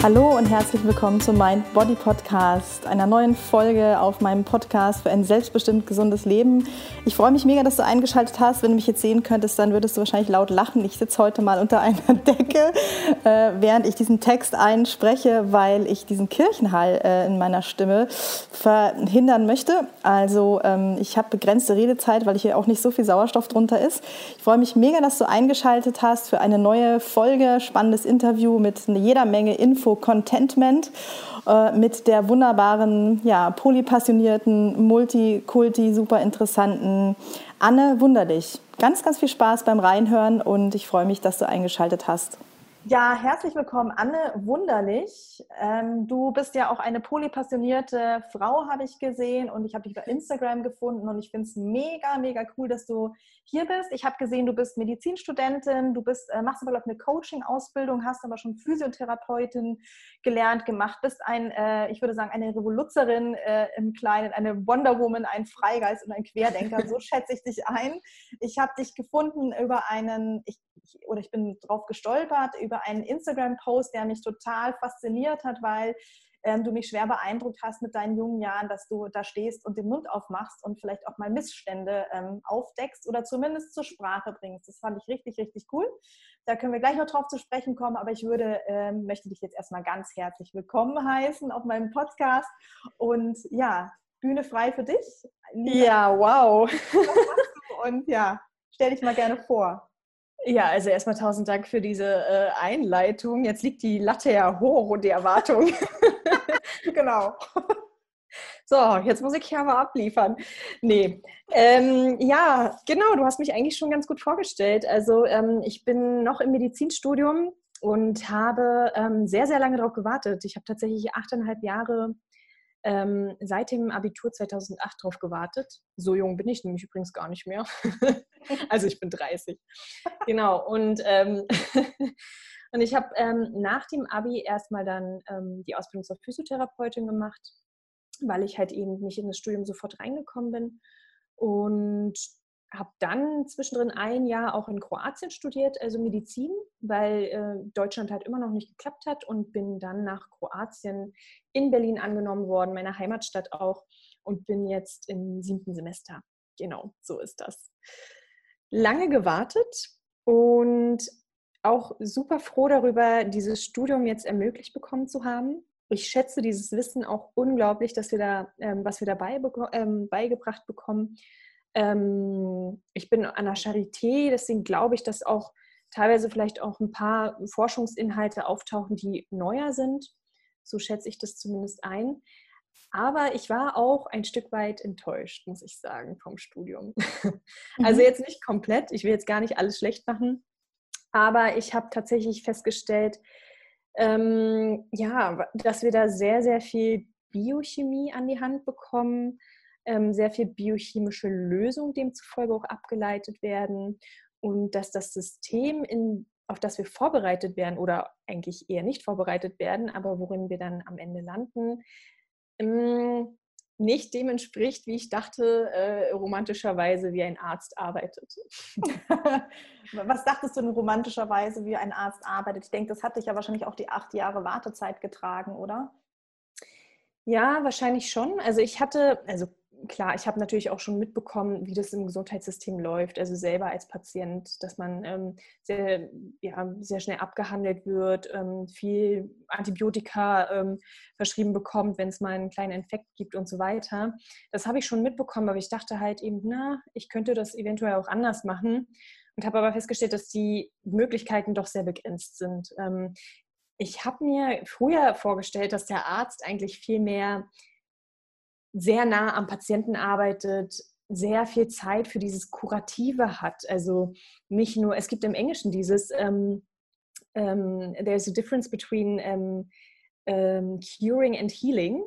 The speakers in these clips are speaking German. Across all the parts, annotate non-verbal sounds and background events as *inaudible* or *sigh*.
Hallo und herzlich willkommen zum Mind Body Podcast, einer neuen Folge auf meinem Podcast für ein selbstbestimmt gesundes Leben. Ich freue mich mega, dass du eingeschaltet hast. Wenn du mich jetzt sehen könntest, dann würdest du wahrscheinlich laut lachen. Ich sitze heute mal unter *laughs* einer Decke, äh, während ich diesen Text einspreche, weil ich diesen Kirchenhall äh, in meiner Stimme verhindern möchte. Also ähm, ich habe begrenzte Redezeit, weil hier auch nicht so viel Sauerstoff drunter ist. Ich freue mich mega, dass du eingeschaltet hast für eine neue Folge, spannendes Interview mit jeder Menge Info Info Contentment äh, mit der wunderbaren, ja, polypassionierten, multikulti, super interessanten Anne Wunderlich. Ganz, ganz viel Spaß beim Reinhören und ich freue mich, dass du eingeschaltet hast. Ja, herzlich willkommen, Anne Wunderlich. Ähm, du bist ja auch eine polypassionierte Frau, habe ich gesehen, und ich habe dich bei Instagram gefunden und ich finde es mega, mega cool, dass du hier bist. Ich habe gesehen, du bist Medizinstudentin, du bist, äh, machst aber eine Coaching-Ausbildung, hast aber schon Physiotherapeutin gelernt, gemacht, bist ein, äh, ich würde sagen, eine Revoluzerin äh, im Kleinen, eine Wonder Woman, ein Freigeist und ein Querdenker. So *laughs* schätze ich dich ein. Ich habe dich gefunden über einen, ich, oder ich bin drauf gestolpert, über einen Instagram-Post, der mich total fasziniert hat, weil ähm, du mich schwer beeindruckt hast mit deinen jungen Jahren, dass du da stehst und den Mund aufmachst und vielleicht auch mal Missstände ähm, aufdeckst oder zumindest zur Sprache bringst. Das fand ich richtig, richtig cool. Da können wir gleich noch drauf zu sprechen kommen, aber ich würde, ähm, möchte dich jetzt erstmal ganz herzlich willkommen heißen auf meinem Podcast und ja, Bühne frei für dich. Ja, wow. Und ja, stell dich mal gerne vor. Ja, also erstmal tausend Dank für diese äh, Einleitung. Jetzt liegt die Latte ja hoch und die Erwartung. *laughs* genau. So, jetzt muss ich hier aber abliefern. Nee, ähm, ja, genau, du hast mich eigentlich schon ganz gut vorgestellt. Also ähm, ich bin noch im Medizinstudium und habe ähm, sehr, sehr lange darauf gewartet. Ich habe tatsächlich achteinhalb Jahre ähm, seit dem Abitur 2008 darauf gewartet. So jung bin ich nämlich übrigens gar nicht mehr. *laughs* *laughs* also ich bin 30. Genau. Und, ähm, *laughs* und ich habe ähm, nach dem Abi erstmal dann ähm, die Ausbildung zur Physiotherapeutin gemacht, weil ich halt eben nicht in das Studium sofort reingekommen bin. Und habe dann zwischendrin ein Jahr auch in Kroatien studiert, also Medizin, weil äh, Deutschland halt immer noch nicht geklappt hat und bin dann nach Kroatien in Berlin angenommen worden, meiner Heimatstadt auch, und bin jetzt im siebten Semester. Genau, so ist das. Lange gewartet und auch super froh darüber, dieses Studium jetzt ermöglicht bekommen zu haben. Ich schätze dieses Wissen auch unglaublich, dass wir da, ähm, was wir dabei ähm, beigebracht bekommen ähm, ich bin an der Charité, deswegen glaube ich, dass auch teilweise vielleicht auch ein paar Forschungsinhalte auftauchen, die neuer sind. So schätze ich das zumindest ein. Aber ich war auch ein Stück weit enttäuscht, muss ich sagen, vom Studium. *laughs* Also mhm. jetzt nicht komplett, ich will jetzt gar nicht alles schlecht machen, aber ich habe tatsächlich festgestellt, ähm, ja, dass wir da sehr, sehr viel Biochemie an die Hand bekommen, ähm, sehr viel biochemische Lösungen demzufolge auch abgeleitet werden und dass das System, in, auf das wir vorbereitet werden oder eigentlich eher nicht vorbereitet werden, aber worin wir dann am Ende landen, nicht dem entspricht, wie ich dachte, äh, romantischerweise, wie ein Arzt arbeitet. *laughs* Was dachtest du denn romantischerweise, wie ein Arzt arbeitet? Ich denke, das hat dich ja wahrscheinlich auch die acht Jahre Wartezeit getragen, oder? Ja, wahrscheinlich schon. Also ich hatte, also klar, ich habe natürlich auch schon mitbekommen, wie das im Gesundheitssystem läuft, also selber als Patient, dass man ähm, sehr, ja, sehr schnell abgehandelt wird, ähm, viel Antibiotika ähm, verschrieben bekommt, wenn es mal einen kleinen Infekt gibt und so weiter. Das habe ich schon mitbekommen, aber ich dachte halt eben, na, ich könnte das eventuell auch anders machen und habe aber festgestellt, dass die Möglichkeiten doch sehr begrenzt sind. Ähm, ich habe mir früher vorgestellt, dass der Arzt eigentlich viel mehr sehr nah am Patienten arbeitet, sehr viel Zeit für dieses Kurative hat. Also nicht nur, es gibt im Englischen dieses, ähm, ähm, there's a difference between ähm, ähm, curing and healing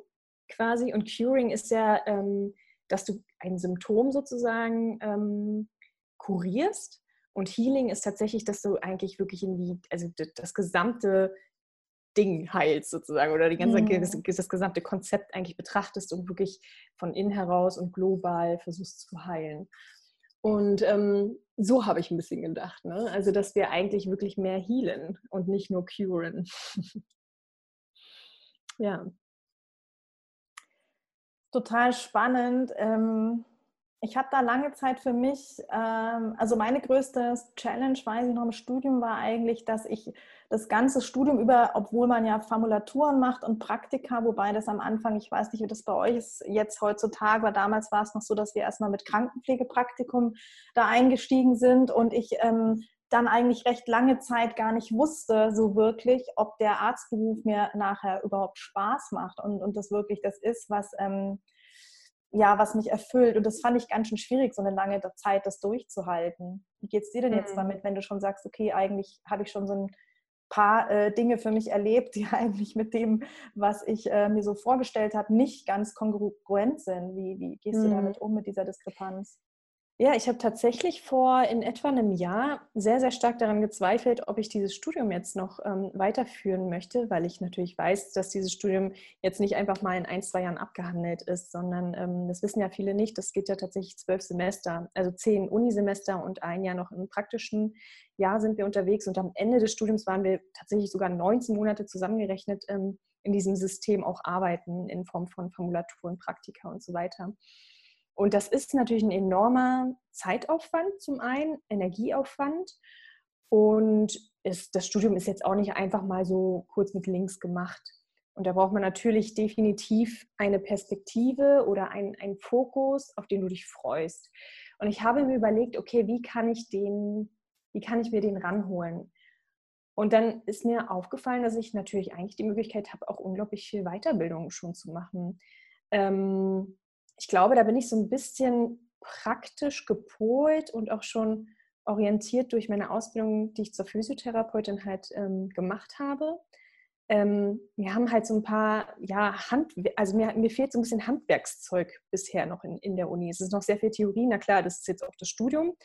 quasi. Und curing ist ja, ähm, dass du ein Symptom sozusagen ähm, kurierst. Und Healing ist tatsächlich, dass du eigentlich wirklich in die, also das gesamte Ding heilst sozusagen oder die ganze, mhm. das, das, gesamte Konzept eigentlich betrachtest und wirklich von innen heraus und global versuchst zu heilen. Und ähm, so habe ich ein bisschen gedacht. Ne? Also, dass wir eigentlich wirklich mehr healen und nicht nur curen. *laughs* Ja. Total spannend. Ähm, ich habe da lange Zeit für mich, ähm, also meine größte Challenge, weiß ich noch im Studium, war eigentlich, dass ich das ganze Studium über, obwohl man ja Formulaturen macht und Praktika, wobei das am Anfang, ich weiß nicht, wie das bei euch ist jetzt heutzutage, aber damals war es noch so, dass wir erstmal mit Krankenpflegepraktikum da eingestiegen sind und ich ähm, dann eigentlich recht lange Zeit gar nicht wusste, so wirklich, ob der Arztberuf mir nachher überhaupt Spaß macht und, und das wirklich das ist, was. Ähm, ja, was mich erfüllt. Und das fand ich ganz schön schwierig, so eine lange Zeit das durchzuhalten. Wie geht es dir denn jetzt mhm. damit, wenn du schon sagst, okay, eigentlich habe ich schon so ein paar äh, Dinge für mich erlebt, *laughs* die eigentlich mit dem, was ich äh, mir so vorgestellt habe, nicht ganz kongruent sind. Wie, wie gehst mhm. du damit um mit dieser Diskrepanz? Ja, ich habe tatsächlich vor in etwa einem Jahr sehr, sehr stark daran gezweifelt, ob ich dieses Studium jetzt noch ähm, weiterführen möchte, weil ich natürlich weiß, dass dieses Studium jetzt nicht einfach mal in ein, zwei Jahren abgehandelt ist, sondern ähm, das wissen ja viele nicht, das geht ja tatsächlich zwölf Semester, also zehn Unisemester und ein Jahr noch im praktischen Jahr sind wir unterwegs und am Ende des Studiums waren wir tatsächlich sogar 19 Monate zusammengerechnet ähm, in diesem System auch arbeiten in Form von Formulaturen, Praktika und so weiter. Und das ist natürlich ein enormer Zeitaufwand zum einen, Energieaufwand. Und ist, das Studium ist jetzt auch nicht einfach mal so kurz mit links gemacht. Und da braucht man natürlich definitiv eine Perspektive oder einen, einen Fokus, auf den du dich freust. Und ich habe mir überlegt, okay, wie kann ich den, wie kann ich mir den ranholen? Und dann ist mir aufgefallen, dass ich natürlich eigentlich die Möglichkeit habe, auch unglaublich viel Weiterbildung schon zu machen. Ähm, ich glaube, da bin ich so ein bisschen praktisch gepolt und auch schon orientiert durch meine Ausbildung, die ich zur Physiotherapeutin halt ähm, gemacht habe. Ähm, wir haben halt so ein paar, ja, Hand, also mir, mir fehlt so ein bisschen Handwerkszeug bisher noch in, in der Uni. Es ist noch sehr viel Theorie, na klar, das ist jetzt auch das Studium,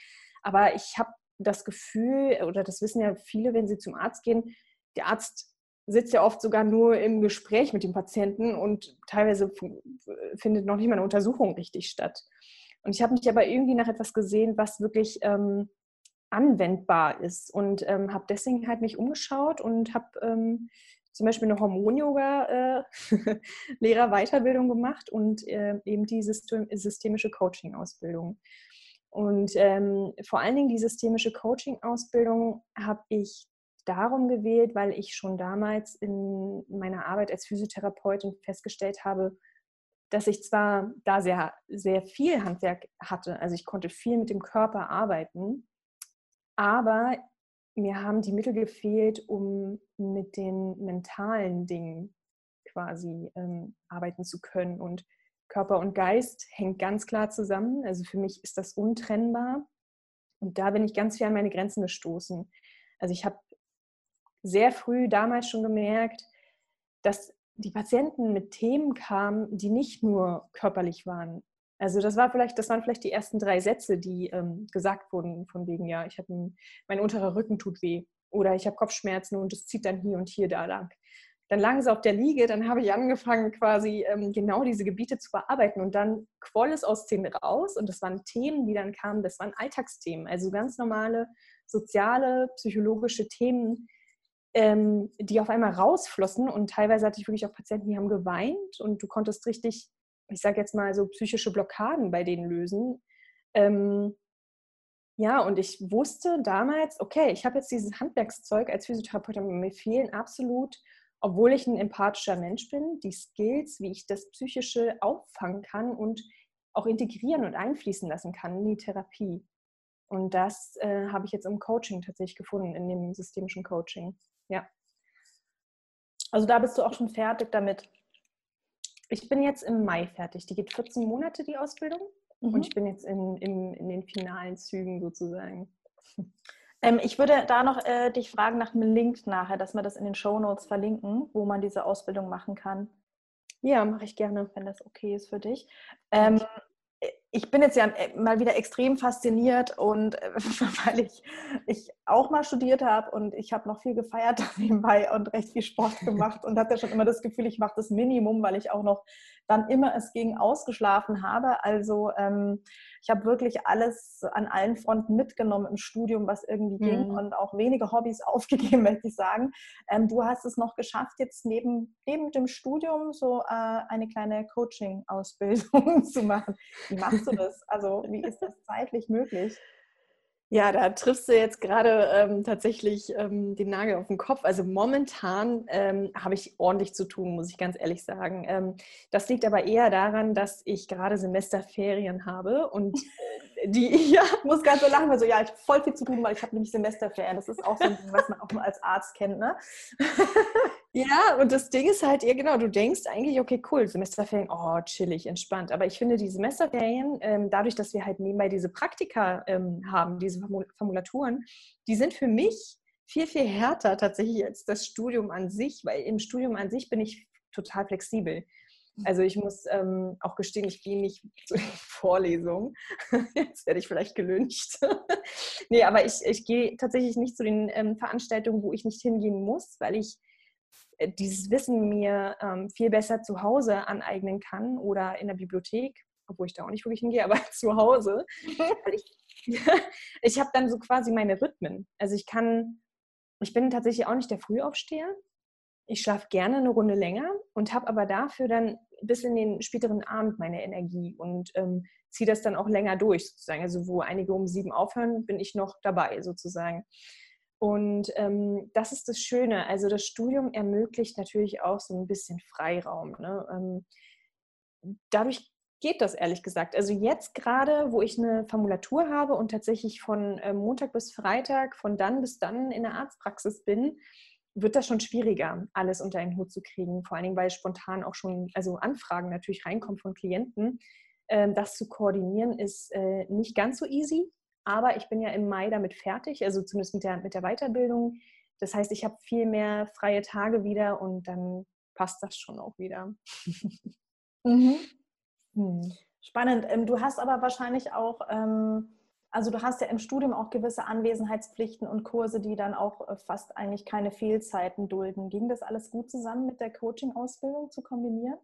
aber ich habe das Gefühl, oder das wissen ja viele, wenn sie zum Arzt gehen, der Arzt sitzt ja oft sogar nur im Gespräch mit dem Patienten und teilweise findet noch nicht mal eine Untersuchung richtig statt. Und ich habe mich aber irgendwie nach etwas gesehen, was wirklich ähm, anwendbar ist und ähm, habe deswegen halt mich umgeschaut und habe ähm, zum Beispiel eine Hormon-Yoga-Lehrer-Weiterbildung äh, *laughs* gemacht und äh, eben die System systemische Coaching-Ausbildung. Und ähm, vor allen Dingen die systemische Coaching-Ausbildung habe ich darum gewählt, weil ich schon damals in meiner Arbeit als Physiotherapeutin festgestellt habe, dass ich zwar da sehr, sehr viel Handwerk hatte, also ich konnte viel mit dem Körper arbeiten, aber mir haben die Mittel gefehlt, um mit den mentalen Dingen quasi ähm, arbeiten zu können. Und Körper und Geist hängt ganz klar zusammen. Also für mich ist das untrennbar. Und da bin ich ganz viel an meine Grenzen gestoßen. Also ich habe sehr früh damals schon gemerkt, dass die Patienten mit Themen kamen, die nicht nur körperlich waren. Also das war vielleicht, das waren vielleicht die ersten drei Sätze, die ähm, gesagt wurden, von wegen, ja, ich habe mein unterer Rücken tut weh oder ich habe Kopfschmerzen und es zieht dann hier und hier da lang. Dann lagen sie auf der Liege, dann habe ich angefangen, quasi ähm, genau diese Gebiete zu bearbeiten und dann quoll es aus denen raus und das waren Themen, die dann kamen, das waren Alltagsthemen, also ganz normale soziale, psychologische Themen, ähm, die auf einmal rausflossen und teilweise hatte ich wirklich auch Patienten, die haben geweint und du konntest richtig, ich sage jetzt mal so psychische Blockaden bei denen lösen. Ähm, ja, und ich wusste damals, okay, ich habe jetzt dieses Handwerkszeug als Physiotherapeutin, mir fehlen absolut, obwohl ich ein empathischer Mensch bin, die Skills, wie ich das Psychische auffangen kann und auch integrieren und einfließen lassen kann in die Therapie. Und das äh, habe ich jetzt im Coaching tatsächlich gefunden, in dem systemischen Coaching. Ja. Also da bist du auch schon fertig damit. Ich bin jetzt im Mai fertig. Die geht 14 Monate, die Ausbildung. Mhm. Und ich bin jetzt in, in, in den finalen Zügen sozusagen. *laughs* Ähm, ich würde da noch äh, dich fragen nach einem Link nachher, dass wir das in den Show Notes verlinken, wo man diese Ausbildung machen kann. Ja, mache ich gerne. Wenn das okay ist für dich. Ähm, ich bin jetzt ja äh, mal wieder extrem fasziniert und äh, *laughs* weil ich, ich auch mal studiert habe und ich habe noch viel gefeiert *laughs* nebenbei und recht viel Sport gemacht und hatte schon immer das Gefühl, ich mache das Minimum, weil ich auch noch dann immer es gegen ausgeschlafen habe. Also ähm, ich habe wirklich alles an allen Fronten mitgenommen im Studium, was irgendwie mhm. ging und auch wenige Hobbys *laughs* aufgegeben, möchte ich sagen. Ähm, du hast es noch geschafft, jetzt neben, neben dem Studium so äh, eine kleine Coaching-Ausbildung *laughs* zu machen. Wie machst du das? Also wie ist das zeitlich möglich? Ja, da triffst du jetzt gerade ähm, tatsächlich ähm, den Nagel auf den Kopf. Also momentan ähm, habe ich ordentlich zu tun, muss ich ganz ehrlich sagen. Ähm, das liegt aber eher daran, dass ich gerade Semesterferien habe und *laughs* die, *laughs* ja, muss ganz so lachen, weil so, ja, ich habe voll viel zu tun, weil ich habe nämlich Semesterferien. Das ist auch so ein Ding, was man auch mal als Arzt kennt, ne? *laughs* Ja, und das Ding ist halt, ja genau, du denkst eigentlich, okay, cool, Semesterferien, oh, chillig, entspannt. Aber ich finde, die Semesterferien, ähm, dadurch, dass wir halt nebenbei diese Praktika ähm, haben, diese Formulaturen, die sind für mich viel, viel härter tatsächlich als das Studium an sich, weil im Studium an sich bin ich total flexibel. Also ich muss ähm, auch gestehen, ich gehe nicht *laughs* zu den Vorlesungen. Jetzt werde ich vielleicht gelünscht. *laughs* nee, aber ich, ich gehe tatsächlich nicht zu den ähm, Veranstaltungen, wo ich nicht hingehen muss, weil ich dieses Wissen mir ähm, viel besser zu Hause aneignen kann oder in der Bibliothek, obwohl ich da auch nicht wirklich hingehe, *laughs* aber zu Hause. ich *laughs* ich habe dann so quasi meine Rhythmen. Also ich kann, ich bin tatsächlich auch nicht der Frühaufsteher. Ich schlafe gerne eine Runde länger und habe aber dafür dann bis in den späteren Abend meine Energie und ähm, ziehe das dann auch länger durch sozusagen. Also wo einige um sieben aufhören, bin ich noch dabei sozusagen. Und ähm, das ist das Schöne. Also das Studium ermöglicht natürlich auch so ein bisschen Freiraum. Ne? Ähm, dadurch geht das ehrlich gesagt. Also jetzt gerade, wo ich eine Formulatur habe und tatsächlich von äh, Montag bis Freitag, von dann bis dann in der Arztpraxis bin, wird das schon schwieriger, alles unter einen Hut zu kriegen. Vor allen Dingen, weil spontan auch schon, also Anfragen natürlich reinkommen von Klienten. Ähm, das zu koordinieren ist äh, nicht ganz so easy. Aber ich bin ja im Mai damit fertig, also zumindest mit der, mit der Weiterbildung. Das heißt, ich habe viel mehr freie Tage wieder und dann passt das schon auch wieder. *laughs* mhm. hm. Spannend. Ähm, du hast aber wahrscheinlich auch, ähm, also du hast ja im Studium auch gewisse Anwesenheitspflichten und Kurse, die dann auch äh, fast eigentlich keine Fehlzeiten dulden. Ging das alles gut zusammen mit der Coaching-Ausbildung zu kombinieren?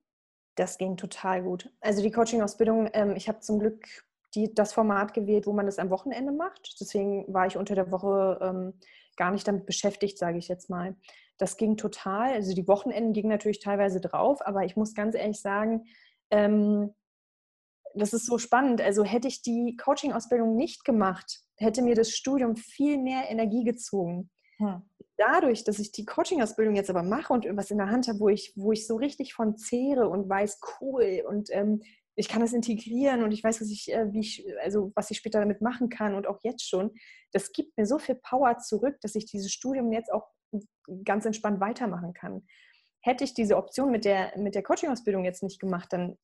Das ging total gut. Also die Coaching-Ausbildung, ähm, ich habe zum Glück die, das Format gewählt, wo man das am Wochenende macht. Deswegen war ich unter der Woche ähm, gar nicht damit beschäftigt, sage ich jetzt mal. Das ging total. Also die Wochenenden gingen natürlich teilweise drauf, aber ich muss ganz ehrlich sagen, ähm, das ist so spannend. Also hätte ich die Coaching-Ausbildung nicht gemacht, hätte mir das Studium viel mehr Energie gezogen. Hm. Dadurch, dass ich die Coaching-Ausbildung jetzt aber mache und irgendwas in der Hand habe, wo ich, wo ich so richtig von zehre und weiß, cool und ähm, ich kann das integrieren und ich weiß, was ich, äh, wie ich, also was ich später damit machen kann und auch jetzt schon. Das gibt mir so viel Power zurück, dass ich dieses Studium jetzt auch ganz entspannt weitermachen kann. Hätte ich diese Option mit der, mit der Coaching-Ausbildung jetzt nicht gemacht, dann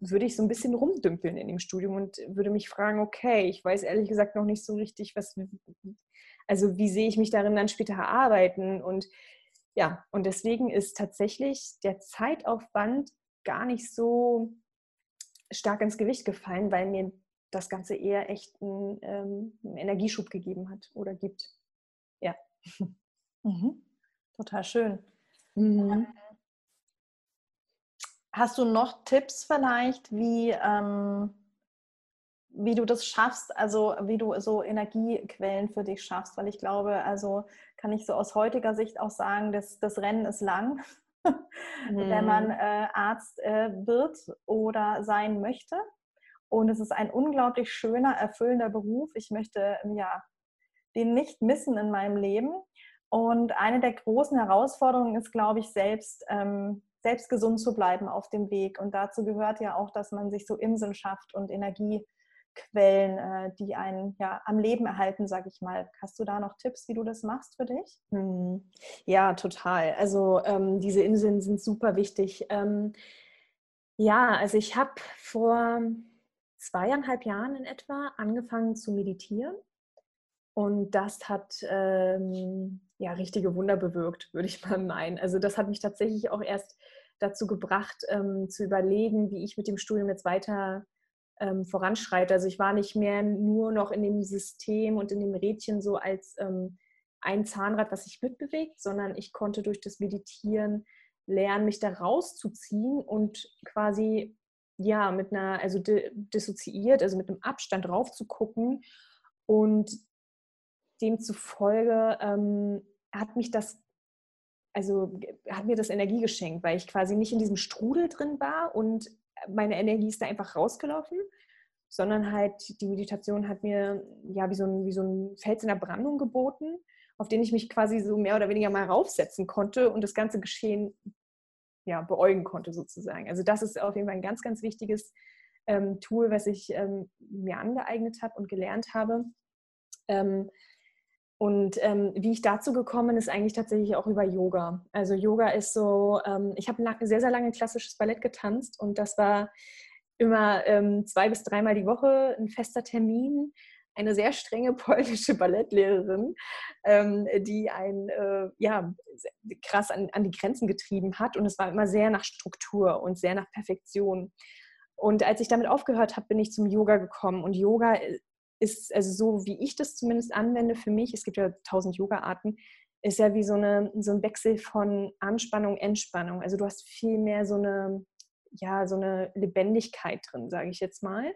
würde ich so ein bisschen rumdümpeln in dem Studium und würde mich fragen, okay, ich weiß ehrlich gesagt noch nicht so richtig, was, also wie sehe ich mich darin dann später arbeiten und ja, und deswegen ist tatsächlich der Zeitaufwand gar nicht so stark ins Gewicht gefallen, weil mir das Ganze eher echt einen, ähm, einen Energieschub gegeben hat oder gibt. Ja. Mhm. Total schön. Mhm. Hast du noch Tipps vielleicht, wie, ähm, wie du das schaffst, also wie du so Energiequellen für dich schaffst? Weil ich glaube, also kann ich so aus heutiger Sicht auch sagen, dass das Rennen ist lang. *laughs* wenn man mhm. äh, Arzt äh, wird oder sein möchte. Und es ist ein unglaublich schöner, erfüllender Beruf. Ich möchte ja den nicht missen in meinem Leben. Und eine der großen Herausforderungen ist, glaube ich, selbst, ähm, selbst gesund zu bleiben auf dem Weg. Und dazu gehört ja auch, dass man sich so Inseln schafft und Energie Quellen, äh, die einen ja am Leben erhalten, sage ich mal. Hast du da noch Tipps, wie du das machst für dich? Hm. Ja, total. Also ähm, diese Inseln sind super wichtig. Ähm, ja, also ich habe vor zweieinhalb Jahren in etwa angefangen zu meditieren. Und das hat ähm, ja richtige Wunder bewirkt, würde ich *laughs* mal meinen. Also das hat mich tatsächlich auch erst dazu gebracht, ähm, zu überlegen, wie ich mit dem Studium jetzt weiter ähm, voranschreite. Also ich war nicht mehr nur noch in dem System und in dem Rädchen so als ähm, ein Zahnrad, was sich mitbewegt, sondern ich konnte durch das Meditieren lernen, mich da rauszuziehen und quasi ja mit einer, also dissoziiert, also mit einem Abstand drauf zu gucken und demzufolge ähm, hat mich das also hat mir das Energie geschenkt, weil ich quasi nicht in diesem Strudel drin war und meine Energie ist da einfach rausgelaufen, sondern halt die Meditation hat mir ja wie so ein, wie so ein Fels in der Brandung geboten, auf den ich mich quasi so mehr oder weniger mal raufsetzen konnte und das ganze Geschehen ja, beäugen konnte sozusagen. Also das ist auf jeden Fall ein ganz, ganz wichtiges ähm, Tool, was ich ähm, mir angeeignet habe und gelernt habe. Ähm, und ähm, wie ich dazu gekommen ist eigentlich tatsächlich auch über Yoga. Also Yoga ist so, ähm, ich habe sehr, sehr lange klassisches Ballett getanzt und das war immer ähm, zwei bis dreimal die Woche ein fester Termin. Eine sehr strenge *laughs* polnische Ballettlehrerin, ähm, die einen äh, ja, krass an, an die Grenzen getrieben hat. Und es war immer sehr nach Struktur und sehr nach Perfektion. Und als ich damit aufgehört habe, bin ich zum Yoga gekommen. Und Yoga äh, ist, also so wie ich das zumindest anwende für mich, es gibt ja tausend Yoga-Arten, ist ja wie so, eine, so ein Wechsel von Anspannung, Entspannung. Also du hast viel mehr so eine, ja, so eine Lebendigkeit drin, sage ich jetzt mal.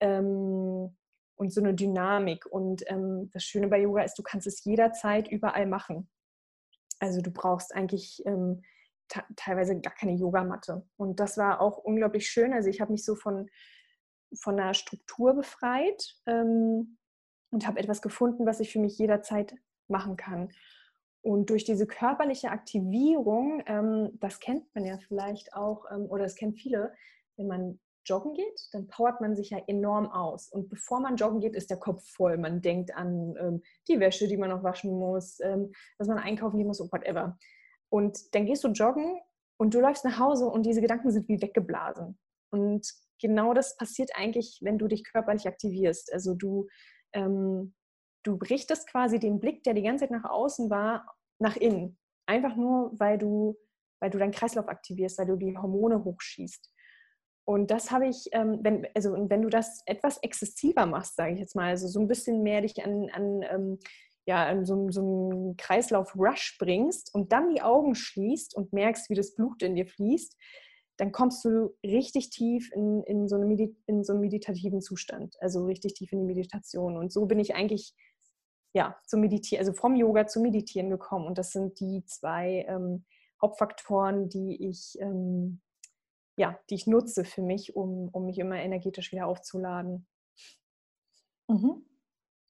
Ähm, und so eine Dynamik. Und ähm, das Schöne bei Yoga ist, du kannst es jederzeit überall machen. Also du brauchst eigentlich ähm, teilweise gar keine Yogamatte. Und das war auch unglaublich schön. Also ich habe mich so von von der Struktur befreit ähm, und habe etwas gefunden, was ich für mich jederzeit machen kann. Und durch diese körperliche Aktivierung, ähm, das kennt man ja vielleicht auch, ähm, oder das kennen viele, wenn man joggen geht, dann powert man sich ja enorm aus. Und bevor man joggen geht, ist der Kopf voll. Man denkt an ähm, die Wäsche, die man noch waschen muss, ähm, dass man einkaufen gehen muss und whatever. Und dann gehst du joggen und du läufst nach Hause und diese Gedanken sind wie weggeblasen. Und genau das passiert eigentlich, wenn du dich körperlich aktivierst. Also du, ähm, du richtest quasi den Blick, der die ganze Zeit nach außen war, nach innen. Einfach nur, weil du, weil du deinen Kreislauf aktivierst, weil du die Hormone hochschießt. Und das habe ich, ähm, wenn, also wenn du das etwas exzessiver machst, sage ich jetzt mal, also so ein bisschen mehr dich an, an ähm, ja, an so, so einen Kreislauf-Rush bringst und dann die Augen schließt und merkst, wie das Blut in dir fließt, dann kommst du richtig tief in, in, so eine in so einen meditativen Zustand, also richtig tief in die Meditation. Und so bin ich eigentlich ja, zum Meditieren, also vom Yoga zum Meditieren gekommen. Und das sind die zwei ähm, Hauptfaktoren, die ich, ähm, ja, die ich nutze für mich, um, um mich immer energetisch wieder aufzuladen. Mhm.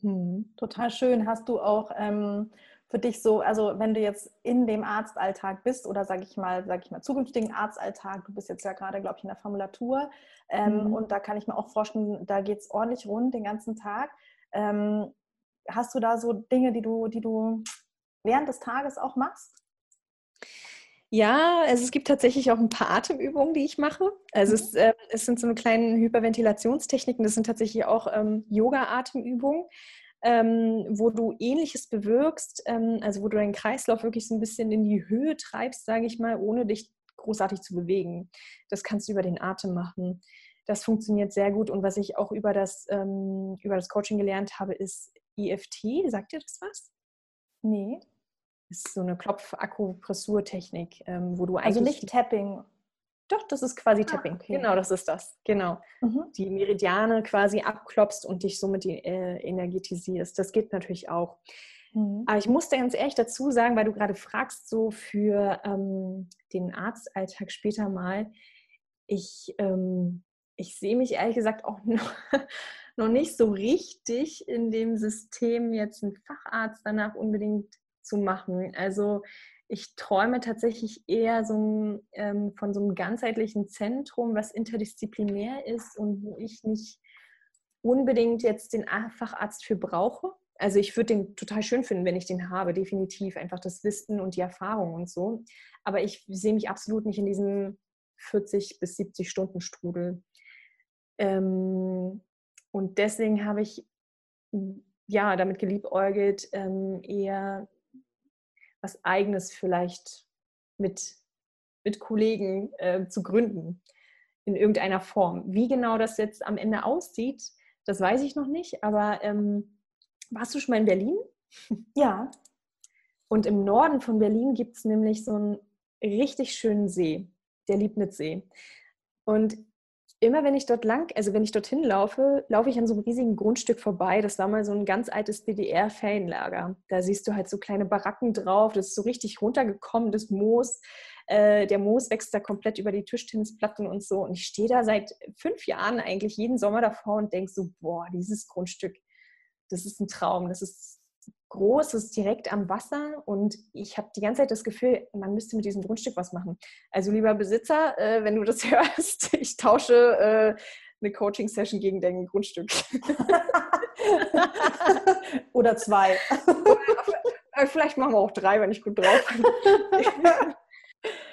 Mhm. Total schön. Hast du auch ähm, für dich so, also wenn du jetzt in dem Arztalltag bist oder sage ich mal, sage ich mal zukünftigen Arztalltag, du bist jetzt ja gerade, glaube ich, in der Formulatur ähm, mhm. und da kann ich mir auch vorstellen, da geht es ordentlich rund den ganzen Tag. Ähm, hast du da so Dinge, die du, die du während des Tages auch machst? Ja, also es gibt tatsächlich auch ein paar Atemübungen, die ich mache. Also es, äh, es sind so eine kleine Hyperventilationstechniken, das sind tatsächlich auch ähm, Yoga-Atemübungen ähm, wo du ähnliches bewirkst, ähm, also wo du deinen Kreislauf wirklich so ein bisschen in die Höhe treibst, sage ich mal, ohne dich großartig zu bewegen. Das kannst du über den Atem machen. Das funktioniert sehr gut. Und was ich auch über das, ähm, über das Coaching gelernt habe, ist EFT. Sagt dir das was? Nee. Das ist so eine Klopf-Akupressurtechnik, ähm, wo du also eigentlich. Also nicht Tapping doch, das ist quasi ah, Tapping. Okay. Genau, das ist das. Genau. Mhm. Die Meridiane quasi abklopfst und dich somit äh, energetisierst. Das geht natürlich auch. Mhm. Aber ich musste ganz ehrlich dazu sagen, weil du gerade fragst, so für ähm, den Arztalltag später mal, ich, ähm, ich sehe mich ehrlich gesagt auch *laughs* noch, noch nicht so richtig in dem System, jetzt einen Facharzt danach unbedingt zu machen. Also ich träume tatsächlich eher so ähm, von so einem ganzheitlichen Zentrum, was interdisziplinär ist und wo ich nicht unbedingt jetzt den Facharzt für brauche. Also ich würde den total schön finden, wenn ich den habe, definitiv. Einfach das Wissen und die Erfahrung und so. Aber ich sehe mich absolut nicht in diesem 40 bis 70 Stunden Strudel. Ähm, und deswegen habe ich ja damit geliebäugelt, ähm, eher was Eigenes vielleicht mit, mit Kollegen äh, zu gründen in irgendeiner Form. Wie genau das jetzt am Ende aussieht, das weiß ich noch nicht, aber ähm, warst du schon mal in Berlin? Ja. Und im Norden von Berlin gibt es nämlich so ein richtig schönen See, der Liebnitzsee. Und immer wenn ich dort lang, also wenn ich dorthin laufe, laufe ich an so einem riesigen Grundstück vorbei. Das war mal so ein ganz altes DDR-Ferienlager. Da siehst du halt so kleine Baracken drauf. Das ist so richtig runtergekommen, das Moos. Äh, der Moos wächst da komplett über die Tischtennisplatten und so. Und ich stehe da seit fünf Jahren eigentlich jeden Sommer davor und denke so, boah, dieses Grundstück, das ist ein Traum. Das ist groß, es ist direkt am Wasser und ich habe die ganze Zeit das Gefühl, man müsste mit diesem Grundstück was machen. Also lieber Besitzer, äh, wenn du das *laughs* hörst, ich tausche äh, eine Coaching-Session gegen dein Grundstück. *laughs* Oder zwei. Oder, vielleicht machen wir auch drei, wenn ich gut drauf bin. *laughs*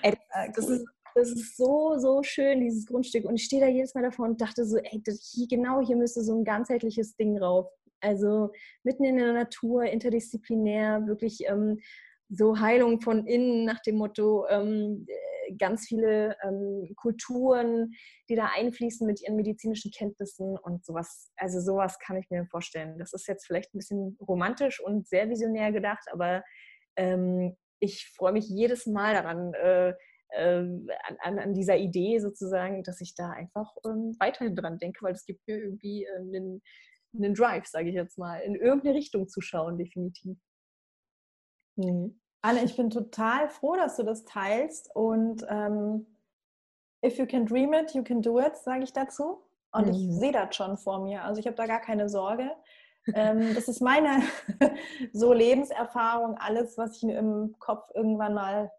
ey, das, ist, das ist so, so schön, dieses Grundstück. Und ich stehe da jedes Mal davor und dachte so, ey, hier, genau hier müsste so ein ganzheitliches Ding drauf. Also mitten in der Natur, interdisziplinär, wirklich ähm, so Heilung von innen nach dem Motto, ähm, äh, ganz viele ähm, Kulturen, die da einfließen mit ihren medizinischen Kenntnissen und sowas. Also sowas kann ich mir vorstellen. Das ist jetzt vielleicht ein bisschen romantisch und sehr visionär gedacht, aber ähm, ich freue mich jedes Mal daran, äh, äh, an, an, dieser Idee sozusagen, dass ich da einfach ähm, weiterhin dran denke, weil es gibt mir irgendwie äh, einen einen Drive, sage ich jetzt mal, in irgendeine Richtung zu schauen, definitiv. Mhm. Anne, ich bin total froh, dass du das teilst und ähm, if you can dream it, you can do it, sage ich dazu. Und mhm. ich sehe das schon vor mir. Also ich habe da gar keine Sorge. *laughs* ähm, das ist meine *laughs* so Lebenserfahrung, alles, was ich mir im Kopf irgendwann mal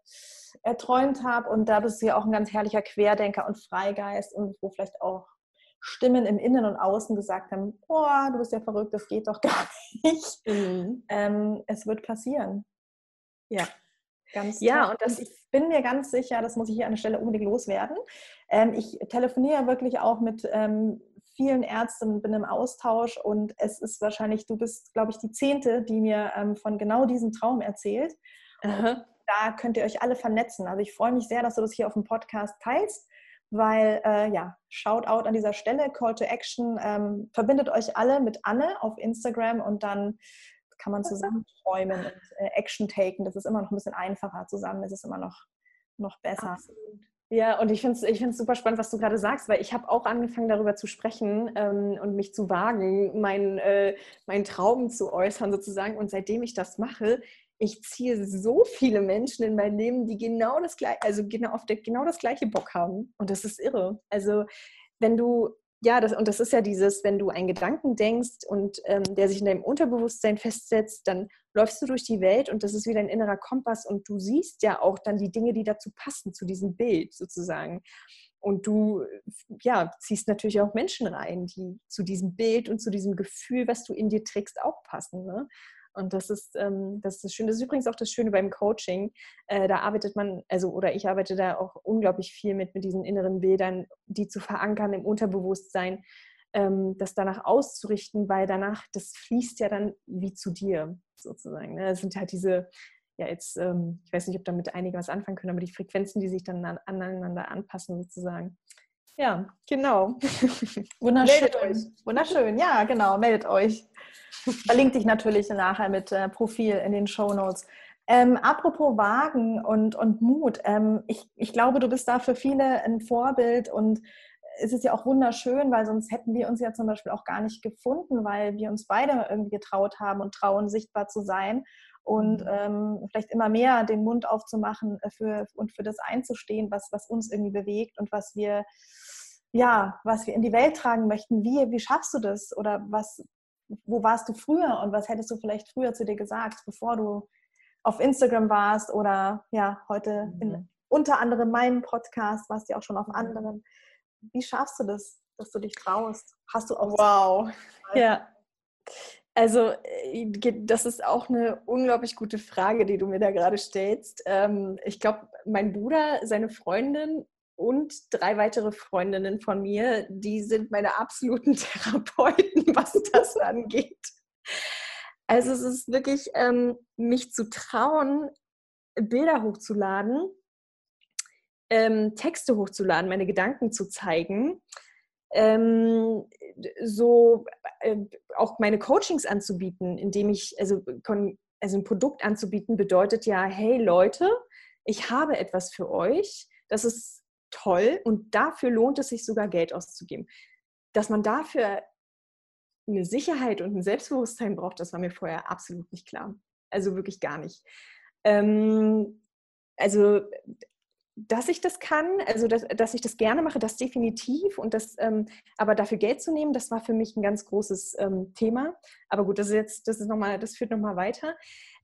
erträumt habe. Und da bist du ja auch ein ganz herrlicher Querdenker und Freigeist und wo vielleicht auch Stimmen im Innen und Außen gesagt haben, boah, du bist ja verrückt, das geht doch *laughs* gar nicht. Mhm. Ähm, es wird passieren. Ja. Ganz ja, toll. und das, ich bin mir ganz sicher, das muss ich hier an der Stelle unbedingt loswerden. Ähm, ich telefoniere wirklich auch mit ähm, vielen Ärzten, bin im Austausch und es ist wahrscheinlich, du bist, glaube ich, die Zehnte, die mir ähm, von genau diesem Traum erzählt. Da könnt ihr euch alle vernetzen. Also ich freue mich sehr, dass du das hier auf dem Podcast teilst weil äh, ja, Shoutout an dieser Stelle, Call to Action, ähm, verbindet euch alle mit Anne auf Instagram und dann kann man zusammen *laughs* träumen und äh, Action taken. Das ist immer noch ein bisschen einfacher zusammen, ist immer noch, noch besser. Absolut. Ja, und ich finde es ich super spannend, was du gerade sagst, weil ich habe auch angefangen, darüber zu sprechen ähm, und mich zu wagen, meinen äh, mein Traum zu äußern sozusagen. Und seitdem ich das mache, ich ziehe so viele Menschen in mein Leben, die genau das gleiche, also genau auf der, genau das gleiche Bock haben. Und das ist irre. Also wenn du, ja, das, und das ist ja dieses, wenn du einen Gedanken denkst und ähm, der sich in deinem Unterbewusstsein festsetzt, dann läufst du durch die Welt und das ist wie dein innerer Kompass und du siehst ja auch dann die Dinge, die dazu passen, zu diesem Bild sozusagen. Und du ja, ziehst natürlich auch Menschen rein, die zu diesem Bild und zu diesem Gefühl, was du in dir trägst, auch passen. Ne? Und das ist, ähm, das ist das Schöne. Das ist übrigens auch das Schöne beim Coaching. Äh, da arbeitet man, also oder ich arbeite da auch unglaublich viel mit, mit diesen inneren Bildern, die zu verankern im Unterbewusstsein, ähm, das danach auszurichten, weil danach, das fließt ja dann wie zu dir sozusagen. Ne? Das sind halt diese, ja jetzt, ähm, ich weiß nicht, ob damit einige was anfangen können, aber die Frequenzen, die sich dann aneinander anpassen sozusagen. Ja, genau. Wunderschön. Meldet euch. Wunderschön, ja, genau, meldet euch. Verlinke dich natürlich nachher mit äh, Profil in den Show Notes. Ähm, apropos Wagen und, und Mut, ähm, ich, ich glaube, du bist da für viele ein Vorbild und es ist ja auch wunderschön, weil sonst hätten wir uns ja zum Beispiel auch gar nicht gefunden, weil wir uns beide irgendwie getraut haben und trauen, sichtbar zu sein und mhm. ähm, vielleicht immer mehr den Mund aufzumachen äh, für, und für das einzustehen, was, was uns irgendwie bewegt und was wir ja, was wir in die Welt tragen möchten. Wie, wie schaffst du das? Oder was, wo warst du früher und was hättest du vielleicht früher zu dir gesagt, bevor du auf Instagram warst oder ja, heute in mhm. unter anderem meinem Podcast, warst du ja auch schon auf anderen. Wie schaffst du das, dass du dich traust? Hast du auch Wow. Ja. Also, äh, das ist auch eine unglaublich gute Frage, die du mir da gerade stellst. Ähm, ich glaube, mein Bruder, seine Freundin und drei weitere Freundinnen von mir, die sind meine absoluten *laughs* Therapeuten, was das angeht. Also es ist wirklich, ähm, mich zu trauen, Bilder hochzuladen, ähm, Texte hochzuladen, meine Gedanken zu zeigen, ähm, so äh, auch meine Coachings anzubieten, indem ich, also, also ein Produkt anzubieten, bedeutet ja, hey Leute, ich habe etwas für euch, das ist toll und dafür lohnt es sich sogar Geld auszugeben. Dass man dafür eine Sicherheit und ein Selbstbewusstsein braucht, das war mir vorher absolut nicht klar. Also wirklich gar nicht. Ähm, also, dass ich das kann, also dass, dass ich das gerne mache, das definitiv. Und das, ähm, aber dafür Geld zu nehmen, das war für mich ein ganz großes ähm, Thema. Aber gut, das ist jetzt, das ist noch mal, das führt nochmal weiter.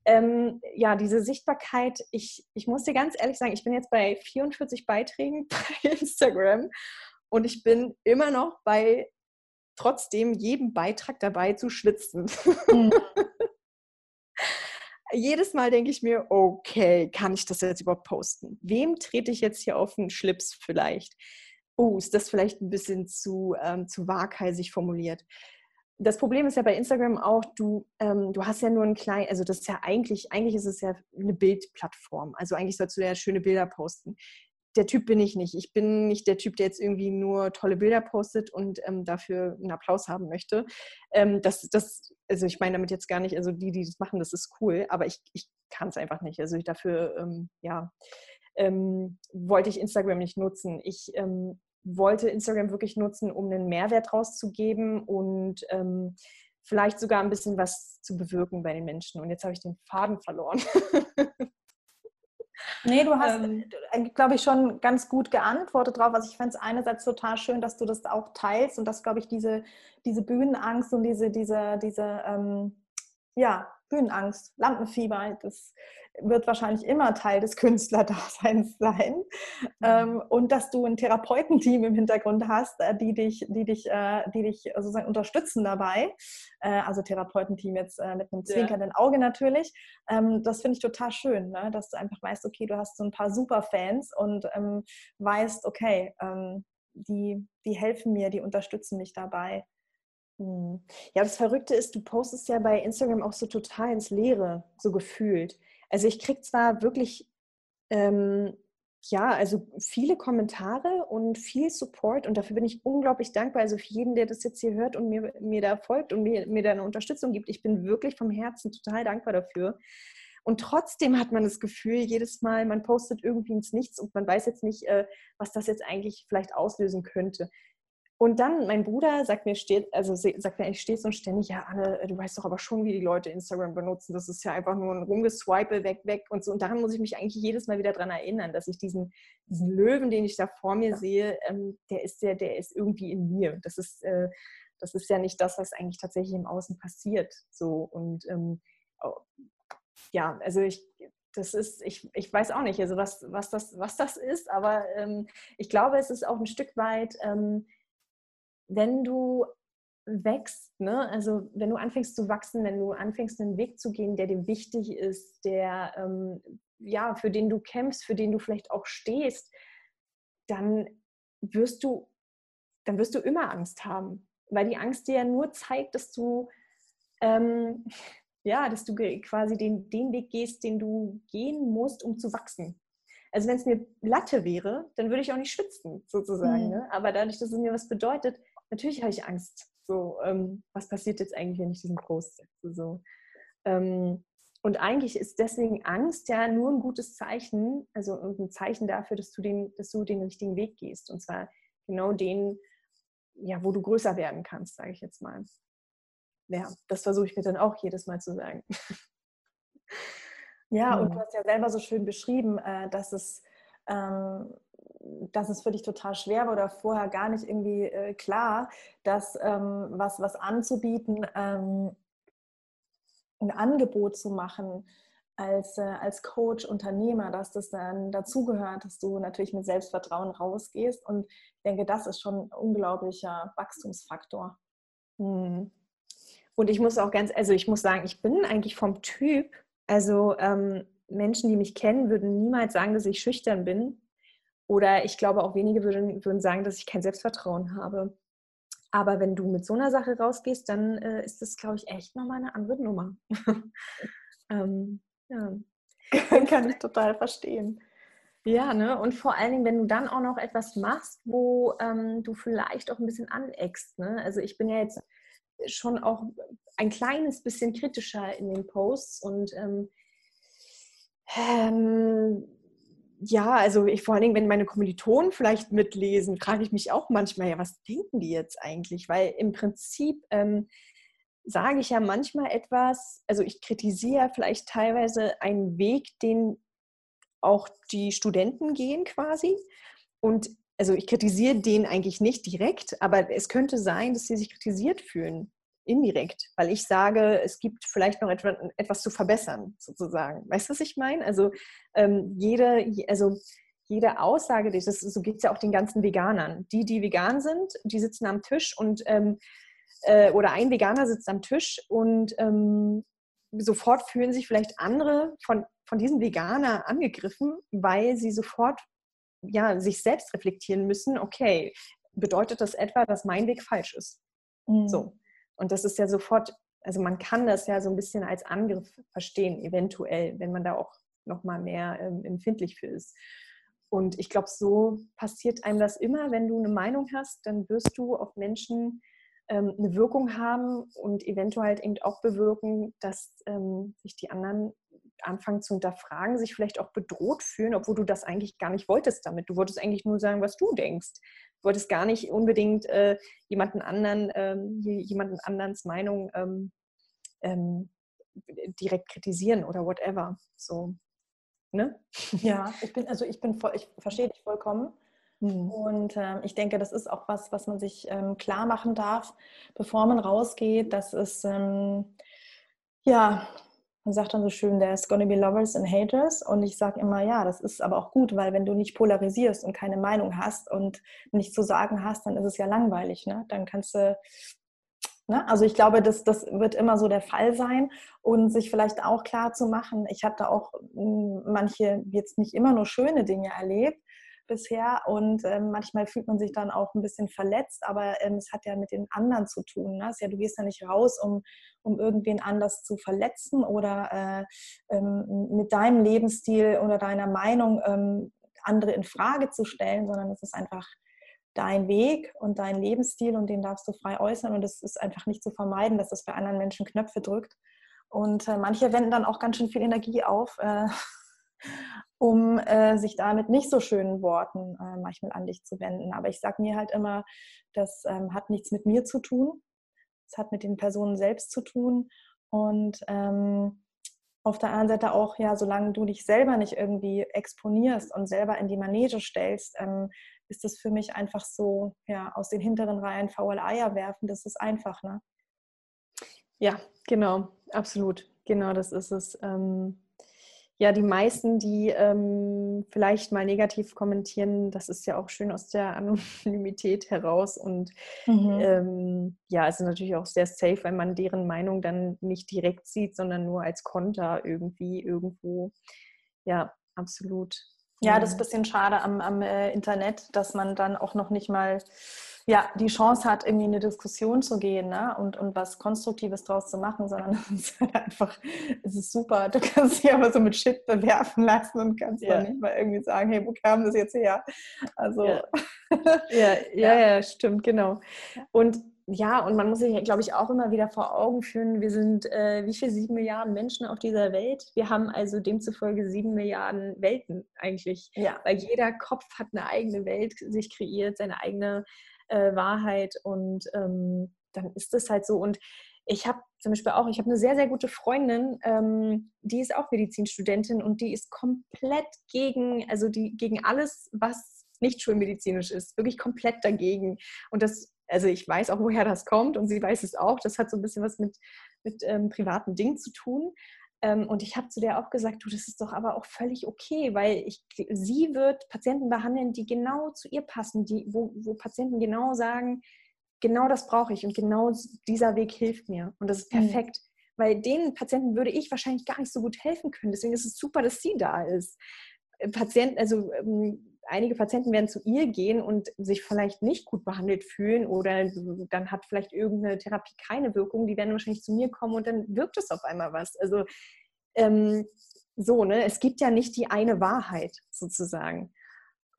Ähm, ja, diese Sichtbarkeit, ich, ich muss dir ganz ehrlich sagen, ich bin jetzt bei 44 Beiträgen *laughs* bei Instagram und ich bin immer noch bei trotzdem jedem Beitrag dabei zu schwitzen. Mhm. *laughs* Jedes Mal denke ich mir, okay, kann ich das jetzt überhaupt posten? Wem trete ich jetzt hier auf den Schlips vielleicht? Oh, ist das vielleicht ein bisschen zu, ähm, zu waghalsig formuliert? Das Problem ist ja bei Instagram auch, du, ähm, du hast ja nur ein klein, also das ist ja eigentlich, eigentlich ist es ja eine Bildplattform. Also eigentlich sollst du ja schöne Bilder posten der Typ bin ich nicht. Ich bin nicht der Typ, der jetzt irgendwie nur tolle Bilder postet und ähm, dafür einen Applaus haben möchte. Ähm, das, das, also ich meine damit jetzt gar nicht, also die, die das machen, das ist cool, aber ich, ich kann es einfach nicht. Also ich dafür, ähm, ja, ähm, wollte ich Instagram nicht nutzen. Ich ähm, wollte Instagram wirklich nutzen, um einen Mehrwert rauszugeben und ähm, vielleicht sogar ein bisschen was zu bewirken bei den Menschen. Und jetzt habe ich den Faden verloren. *laughs* Nee, du hast, ähm, äh, glaube ich, schon ganz gut geantwortet drauf. Also ich fände es einerseits total schön, dass du das auch teilst und dass, glaube ich, diese, diese Bühnenangst und diese, diese, diese ähm, ja, Bühnenangst, Lampenfieber, das wird wahrscheinlich immer Teil des *laughs* Künstlerdaseins sein. Mhm. Ähm, und dass du ein Therapeutenteam im Hintergrund hast, äh, die dich, die dich, äh, die dich sozusagen unterstützen dabei. Äh, also Therapeutenteam jetzt mit einem zwinkernden Auge natürlich. Ähm, das finde ich total schön, ne? dass du einfach weißt, okay, du hast so ein paar Superfans und ähm, weißt, okay, die, die helfen mir, die unterstützen mich dabei. Hm. Ja, das Verrückte ist, du postest ja bei Instagram auch so total ins Leere, so gefühlt. Also ich kriege zwar wirklich, ähm, ja, also viele Kommentare und viel Support und dafür bin ich unglaublich dankbar. Also für jeden, der das jetzt hier hört und mir, mir da folgt und mir, mir da eine Unterstützung gibt, ich bin wirklich vom Herzen total dankbar dafür. Und trotzdem hat man das Gefühl, jedes Mal, man postet irgendwie ins Nichts und man weiß jetzt nicht, äh, was das jetzt eigentlich vielleicht auslösen könnte. Und dann, mein Bruder sagt mir, steht, also sagt mir, ich stehe so ständig, ja, Anne, du weißt doch aber schon, wie die Leute Instagram benutzen. Das ist ja einfach nur ein Rumgeswipe, weg, weg und so. Und daran muss ich mich eigentlich jedes Mal wieder daran erinnern, dass ich diesen, diesen Löwen, den ich da vor mir sehe, ähm, der ist der, der ist irgendwie in mir. Das ist, äh, das ist ja nicht das, was eigentlich tatsächlich im Außen passiert. So und ähm, ja, also ich, das ist, ich, ich weiß auch nicht, also was, was, das, was das ist, aber ähm, ich glaube, es ist auch ein Stück weit ähm, wenn du wächst, ne? also wenn du anfängst zu wachsen, wenn du anfängst, einen Weg zu gehen, der dir wichtig ist, der ähm, ja, für den du kämpfst, für den du vielleicht auch stehst, dann wirst du, dann wirst du immer Angst haben. Weil die Angst dir ja nur zeigt, dass du ähm, *laughs* ja, dass du quasi den, den Weg gehst, den du gehen musst, um zu wachsen. Also wenn es mir Latte wäre, dann würde ich auch nicht schwitzen, sozusagen. Mhm. Ne? Aber dadurch, dass es mir was bedeutet, natürlich habe ich Angst. So, ähm, was passiert jetzt eigentlich, wenn ich diesen Post setze? So. Ähm, und eigentlich ist deswegen Angst ja nur ein gutes Zeichen, also ein Zeichen dafür, dass du den, dass du den richtigen Weg gehst. Und zwar genau den, ja, wo du größer werden kannst, sage ich jetzt mal. Ja, das versuche ich mir dann auch jedes Mal zu sagen. *laughs* Ja, und du hm. hast ja selber so schön beschrieben, äh, dass es ähm, dass es für dich total schwer war oder vorher gar nicht irgendwie äh, klar, dass ähm, was, was anzubieten, ähm, ein Angebot zu machen als, äh, als Coach, Unternehmer, dass das dann dazugehört, dass du natürlich mit Selbstvertrauen rausgehst. Und ich denke, das ist schon ein unglaublicher Wachstumsfaktor. Hm. Und ich muss auch ganz, also ich muss sagen, ich bin eigentlich vom Typ, also ähm, Menschen, die mich kennen, würden niemals sagen, dass ich schüchtern bin. Oder ich glaube auch wenige würden, würden sagen, dass ich kein Selbstvertrauen habe. Aber wenn du mit so einer Sache rausgehst, dann äh, ist das, glaube ich, echt nochmal eine andere Nummer. *laughs* ähm, ja. *laughs* Kann ich total verstehen. Ja, ne? Und vor allen Dingen, wenn du dann auch noch etwas machst, wo ähm, du vielleicht auch ein bisschen aneckst. Ne? Also ich bin ja jetzt schon auch ein kleines bisschen kritischer in den Posts und ähm, ähm, ja, also ich vor allen Dingen, wenn meine Kommilitonen vielleicht mitlesen, frage ich mich auch manchmal, ja, was denken die jetzt eigentlich? Weil im Prinzip ähm, sage ich ja manchmal etwas, also ich kritisiere vielleicht teilweise einen Weg, den auch die Studenten gehen quasi. Und also ich kritisiere den eigentlich nicht direkt, aber es könnte sein, dass sie sich kritisiert fühlen, indirekt, weil ich sage, es gibt vielleicht noch etwas, etwas zu verbessern, sozusagen. Weißt du, was ich meine? Also ähm, jede, also jede Aussage, das, so geht es ja auch den ganzen Veganern. Die, die vegan sind, die sitzen am Tisch und ähm, äh, oder ein Veganer sitzt am Tisch und ähm, sofort fühlen sich vielleicht andere von, von diesem Veganer angegriffen, weil sie sofort ja, sich selbst reflektieren müssen, okay, bedeutet das etwa, dass mein Weg falsch ist? Mhm. So. Und das ist ja sofort, also man kann das ja so ein bisschen als Angriff verstehen, eventuell, wenn man da auch nochmal mehr ähm, empfindlich für ist. Und ich glaube, so passiert einem das immer, wenn du eine Meinung hast, dann wirst du auf Menschen ähm, eine Wirkung haben und eventuell halt eben auch bewirken, dass ähm, sich die anderen anfangen zu hinterfragen, sich vielleicht auch bedroht fühlen, obwohl du das eigentlich gar nicht wolltest damit. Du wolltest eigentlich nur sagen, was du denkst. Wolltest gar nicht unbedingt äh, jemanden anderen, ähm, jemanden anderens Meinung ähm, ähm, direkt kritisieren oder whatever. So, ne? Ja, *laughs* ich bin, also ich bin voll, ich verstehe dich vollkommen. Mhm. Und äh, ich denke, das ist auch was, was man sich ähm, klar machen darf, bevor man rausgeht, dass es ähm, ja man sagt dann so schön, there's gonna be lovers and haters. Und ich sage immer, ja, das ist aber auch gut, weil wenn du nicht polarisierst und keine Meinung hast und nichts zu sagen hast, dann ist es ja langweilig. Ne? Dann kannst du, ne? also ich glaube, das, das wird immer so der Fall sein und sich vielleicht auch klar zu machen, ich habe da auch hm, manche jetzt nicht immer nur schöne Dinge erlebt, bisher und ähm, manchmal fühlt man sich dann auch ein bisschen verletzt, aber ähm, es hat ja mit den anderen zu tun. Ne? Ja, du gehst ja nicht raus, um, um irgendwen anders zu verletzen oder äh, ähm, mit deinem Lebensstil oder deiner Meinung ähm, andere in Frage zu stellen, sondern es ist einfach dein Weg und dein Lebensstil und den darfst du frei äußern und es ist einfach nicht zu vermeiden, dass das bei anderen Menschen Knöpfe drückt. Und äh, manche wenden dann auch ganz schön viel Energie auf, äh, um äh, sich da mit nicht so schönen Worten äh, manchmal an dich zu wenden. Aber ich sage mir halt immer, das ähm, hat nichts mit mir zu tun. Es hat mit den Personen selbst zu tun. Und ähm, auf der anderen Seite auch, ja, solange du dich selber nicht irgendwie exponierst und selber in die Manege stellst, ähm, ist es für mich einfach so, ja, aus den hinteren Reihen faule Eier werfen, das ist einfach, ne? Ja, genau, absolut. Genau, das ist es. Ähm ja, die meisten, die ähm, vielleicht mal negativ kommentieren, das ist ja auch schön aus der Anonymität heraus. Und mhm. ähm, ja, es ist natürlich auch sehr safe, wenn man deren Meinung dann nicht direkt sieht, sondern nur als Konter irgendwie irgendwo. Ja, absolut. Ja, das ist ein bisschen schade am, am äh, Internet, dass man dann auch noch nicht mal ja, die Chance hat, irgendwie in eine Diskussion zu gehen ne? und, und was Konstruktives draus zu machen, sondern *laughs* es ist halt einfach, es ist super. Du kannst dich aber so mit Shit bewerfen lassen und kannst ja. dann nicht mal irgendwie sagen, hey, wo kam das jetzt her? Also. Ja, *laughs* ja, ja, ja, stimmt, genau. Und ja, und man muss sich, glaube ich, auch immer wieder vor Augen führen, wir sind äh, wie viele sieben Milliarden Menschen auf dieser Welt. Wir haben also demzufolge sieben Milliarden Welten eigentlich. Ja. Weil jeder Kopf hat eine eigene Welt sich kreiert, seine eigene äh, Wahrheit und ähm, dann ist es halt so. Und ich habe zum Beispiel auch, ich habe eine sehr, sehr gute Freundin, ähm, die ist auch Medizinstudentin und die ist komplett gegen, also die gegen alles, was nicht schulmedizinisch ist, wirklich komplett dagegen. Und das, also ich weiß auch, woher das kommt und sie weiß es auch. Das hat so ein bisschen was mit, mit ähm, privaten Dingen zu tun. Ähm, und ich habe zu der auch gesagt, du, das ist doch aber auch völlig okay, weil ich, sie wird Patienten behandeln, die genau zu ihr passen, die, wo, wo Patienten genau sagen, genau das brauche ich und genau dieser Weg hilft mir. Und das ist mhm. perfekt. Mhm. Weil den Patienten würde ich wahrscheinlich gar nicht so gut helfen können. Deswegen ist es super, dass sie da ist. Äh, Patienten, also ähm, einige Patienten werden zu ihr gehen und sich vielleicht nicht gut behandelt fühlen oder dann hat vielleicht irgendeine Therapie keine Wirkung, die werden wahrscheinlich zu mir kommen und dann wirkt es auf einmal was. Also ähm, so, ne? Es gibt ja nicht die eine Wahrheit sozusagen.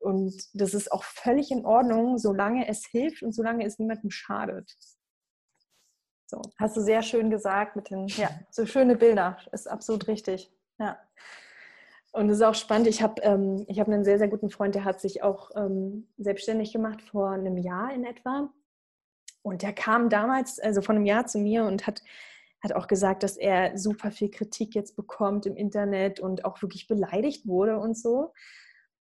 Und das ist auch völlig in Ordnung, solange es hilft und solange es niemandem schadet. So. Hast du sehr schön gesagt mit den, ja, *laughs* so schöne Bilder, ist absolut richtig. Ja. Und es ist auch spannend. Ich habe ähm, hab einen sehr, sehr guten Freund, der hat sich auch ähm, selbstständig gemacht vor einem Jahr in etwa. Und der kam damals, also vor einem Jahr zu mir und hat, hat auch gesagt, dass er super viel Kritik jetzt bekommt im Internet und auch wirklich beleidigt wurde und so.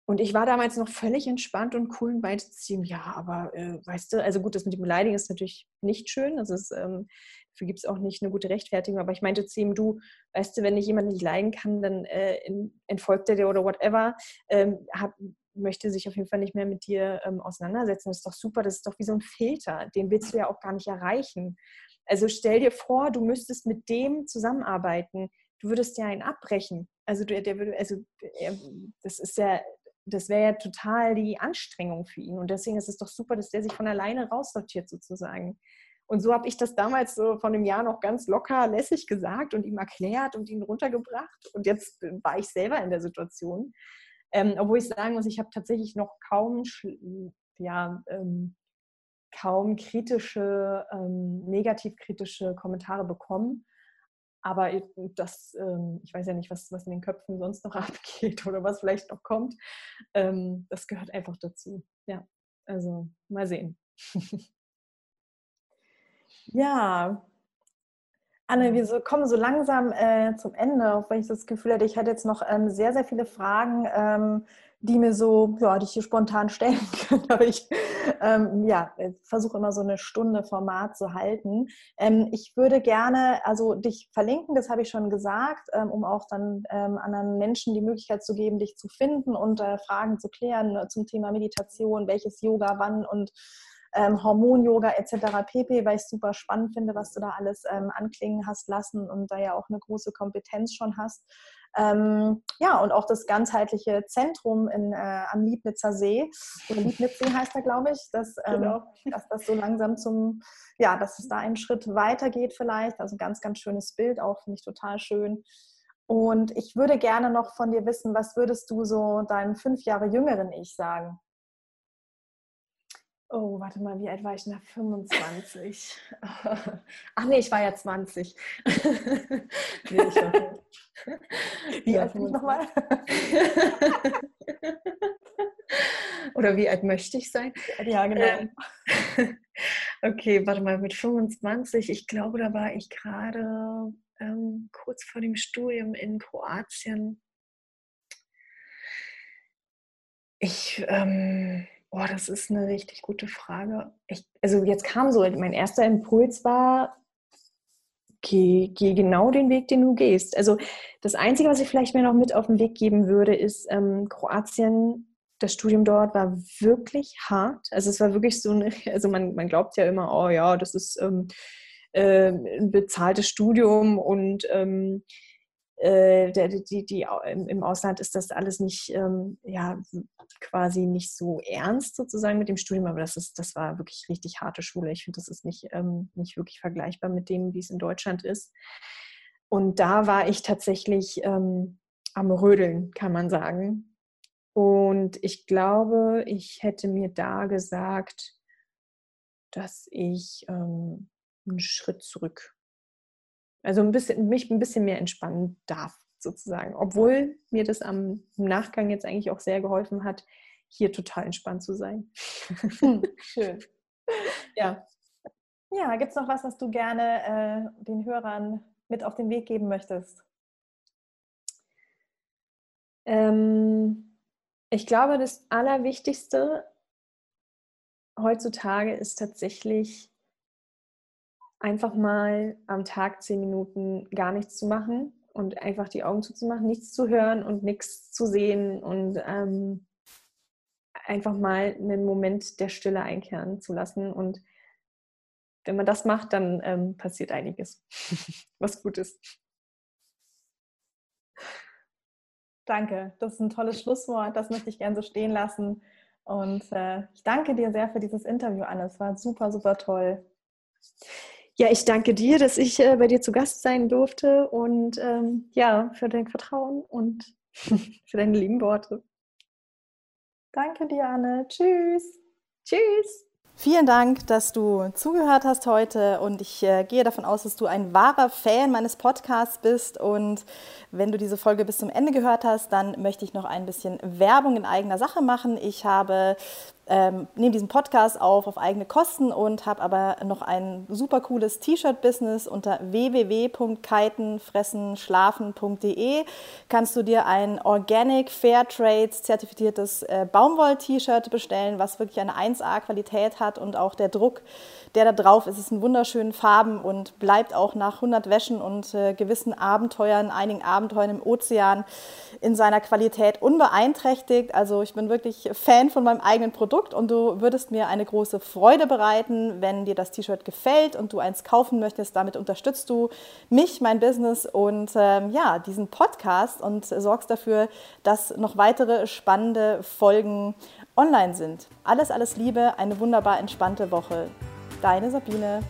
Und ich war damals noch völlig entspannt und cool und meinte zu ihm, ja, aber äh, weißt du, also gut, das mit dem Beleidigen ist natürlich nicht schön. Also es, ähm, dafür gibt es auch nicht eine gute Rechtfertigung. Aber ich meinte zu ihm, du, weißt du, wenn ich jemanden nicht leiden kann, dann äh, entfolgt er dir oder whatever. Ähm, hab, möchte sich auf jeden Fall nicht mehr mit dir ähm, auseinandersetzen. Das ist doch super, das ist doch wie so ein Filter. Den willst du ja auch gar nicht erreichen. Also stell dir vor, du müsstest mit dem zusammenarbeiten. Du würdest ja einen abbrechen. Also der, der würde, also er, das ist ja das wäre ja total die Anstrengung für ihn. Und deswegen ist es doch super, dass der sich von alleine raussortiert sozusagen. Und so habe ich das damals so von einem Jahr noch ganz locker, lässig gesagt und ihm erklärt und ihn runtergebracht. Und jetzt war ich selber in der Situation. Ähm, obwohl ich sagen muss, ich habe tatsächlich noch kaum, ja, ähm, kaum kritische, ähm, negativ-kritische Kommentare bekommen. Aber das, ähm, ich weiß ja nicht, was, was in den Köpfen sonst noch *laughs* abgeht oder was vielleicht noch kommt. Ähm, das gehört einfach dazu. Ja, also mal sehen. *laughs* ja, Anne, wir so, kommen so langsam äh, zum Ende, auch wenn ich das Gefühl hatte, ich hatte jetzt noch ähm, sehr, sehr viele Fragen, ähm, die mir so, ja, die ich hier spontan stellen *laughs* kann. Aber ich ähm, ja, versuche immer so eine Stunde Format zu halten. Ähm, ich würde gerne, also dich verlinken, das habe ich schon gesagt, ähm, um auch dann ähm, anderen Menschen die Möglichkeit zu geben, dich zu finden und äh, Fragen zu klären äh, zum Thema Meditation, welches Yoga, wann und ähm, Hormon-Yoga etc. pp., weil ich es super spannend finde, was du da alles ähm, anklingen hast lassen und da ja auch eine große Kompetenz schon hast. Ähm, ja, und auch das ganzheitliche Zentrum in, äh, am Liebnitzer See, oder Liebnitzsee heißt er, glaube ich, dass, ähm, genau. *laughs* dass das so langsam zum, ja, dass es da einen Schritt weitergeht vielleicht. Also ein ganz, ganz schönes Bild auch, finde ich total schön. Und ich würde gerne noch von dir wissen, was würdest du so deinem fünf Jahre jüngeren Ich sagen? Oh, warte mal, wie alt war ich nach *laughs* 25? Ach nee, ich war ja 20. *laughs* nee, war, wie alt bin ich nochmal? *laughs* Oder wie alt möchte ich sein? Ja, genau. Ähm, okay, warte mal, mit 25, ich glaube, da war ich gerade ähm, kurz vor dem Studium in Kroatien. Ich, ähm, Oh, das ist eine richtig gute Frage. Ich, also jetzt kam so, mein erster Impuls war, geh, geh, genau den Weg, den du gehst. Also das Einzige, was ich vielleicht mir noch mit auf den Weg geben würde, ist ähm, Kroatien. Das Studium dort war wirklich hart. Also es war wirklich so, eine, *laughs* also man, man glaubt ja immer, oh ja, das ist ähm, äh, ein bezahltes Studium und ähm, äh, die, die, im Ausland ist das alles nicht, ähm, ja, quasi nicht so ernst sozusagen mit dem Studium, aber das ist, das war wirklich richtig harte Schule. Ich finde, das ist nicht, ähm, nicht wirklich vergleichbar mit dem, wie es in Deutschland ist. Und da war ich tatsächlich ähm, am Rödeln, kann man sagen. Und ich glaube, ich hätte mir da gesagt, dass ich ähm, einen Schritt zurück also ein bisschen, mich ein bisschen mehr entspannen darf, sozusagen. Obwohl mir das am Nachgang jetzt eigentlich auch sehr geholfen hat, hier total entspannt zu sein. Hm, schön. *laughs* Ja. Ja, gibt es noch was, was du gerne äh, den Hörern mit auf den Weg geben möchtest? Ähm, ich glaube, das Allerwichtigste heutzutage ist tatsächlich einfach mal am Tag zehn Minuten gar nichts zu machen und einfach die Augen zuzumachen, nichts zu hören und nichts zu sehen und ähm, einfach mal einen Moment der Stille einkehren zu lassen. Und wenn man das macht, dann ähm, passiert einiges, *laughs* was gut ist. Danke, das ist ein tolles Schlusswort. Das möchte ich gerne so stehen lassen. Und äh, ich danke dir sehr für dieses Interview, Anne. Es war super, super toll. Ja, ich danke dir, dass ich äh, bei dir zu Gast sein durfte und ähm, ja, für dein Vertrauen und *laughs* für deine lieben Worte. Danke dir, Anne. Tschüss. Tschüss. Vielen Dank, dass du zugehört hast heute und ich äh, gehe davon aus, dass du ein wahrer Fan meines Podcasts bist und wenn du diese Folge bis zum Ende gehört hast, dann möchte ich noch ein bisschen Werbung in eigener Sache machen. Ich habe ähm, nehme diesen Podcast auf auf eigene Kosten und habe aber noch ein super cooles T-Shirt-Business unter www.kitenfressenschlafen.de kannst du dir ein Organic Fairtrade zertifiziertes äh, Baumwoll-T-Shirt bestellen, was wirklich eine 1A-Qualität hat und auch der Druck der da drauf ist, ist in wunderschönen Farben und bleibt auch nach 100 Wäschen und äh, gewissen Abenteuern, einigen Abenteuern im Ozean in seiner Qualität unbeeinträchtigt. Also ich bin wirklich Fan von meinem eigenen Produkt und du würdest mir eine große Freude bereiten, wenn dir das T-Shirt gefällt und du eins kaufen möchtest. Damit unterstützt du mich, mein Business und ähm, ja, diesen Podcast und sorgst dafür, dass noch weitere spannende Folgen online sind. Alles, alles Liebe, eine wunderbar entspannte Woche. Deine Sabine.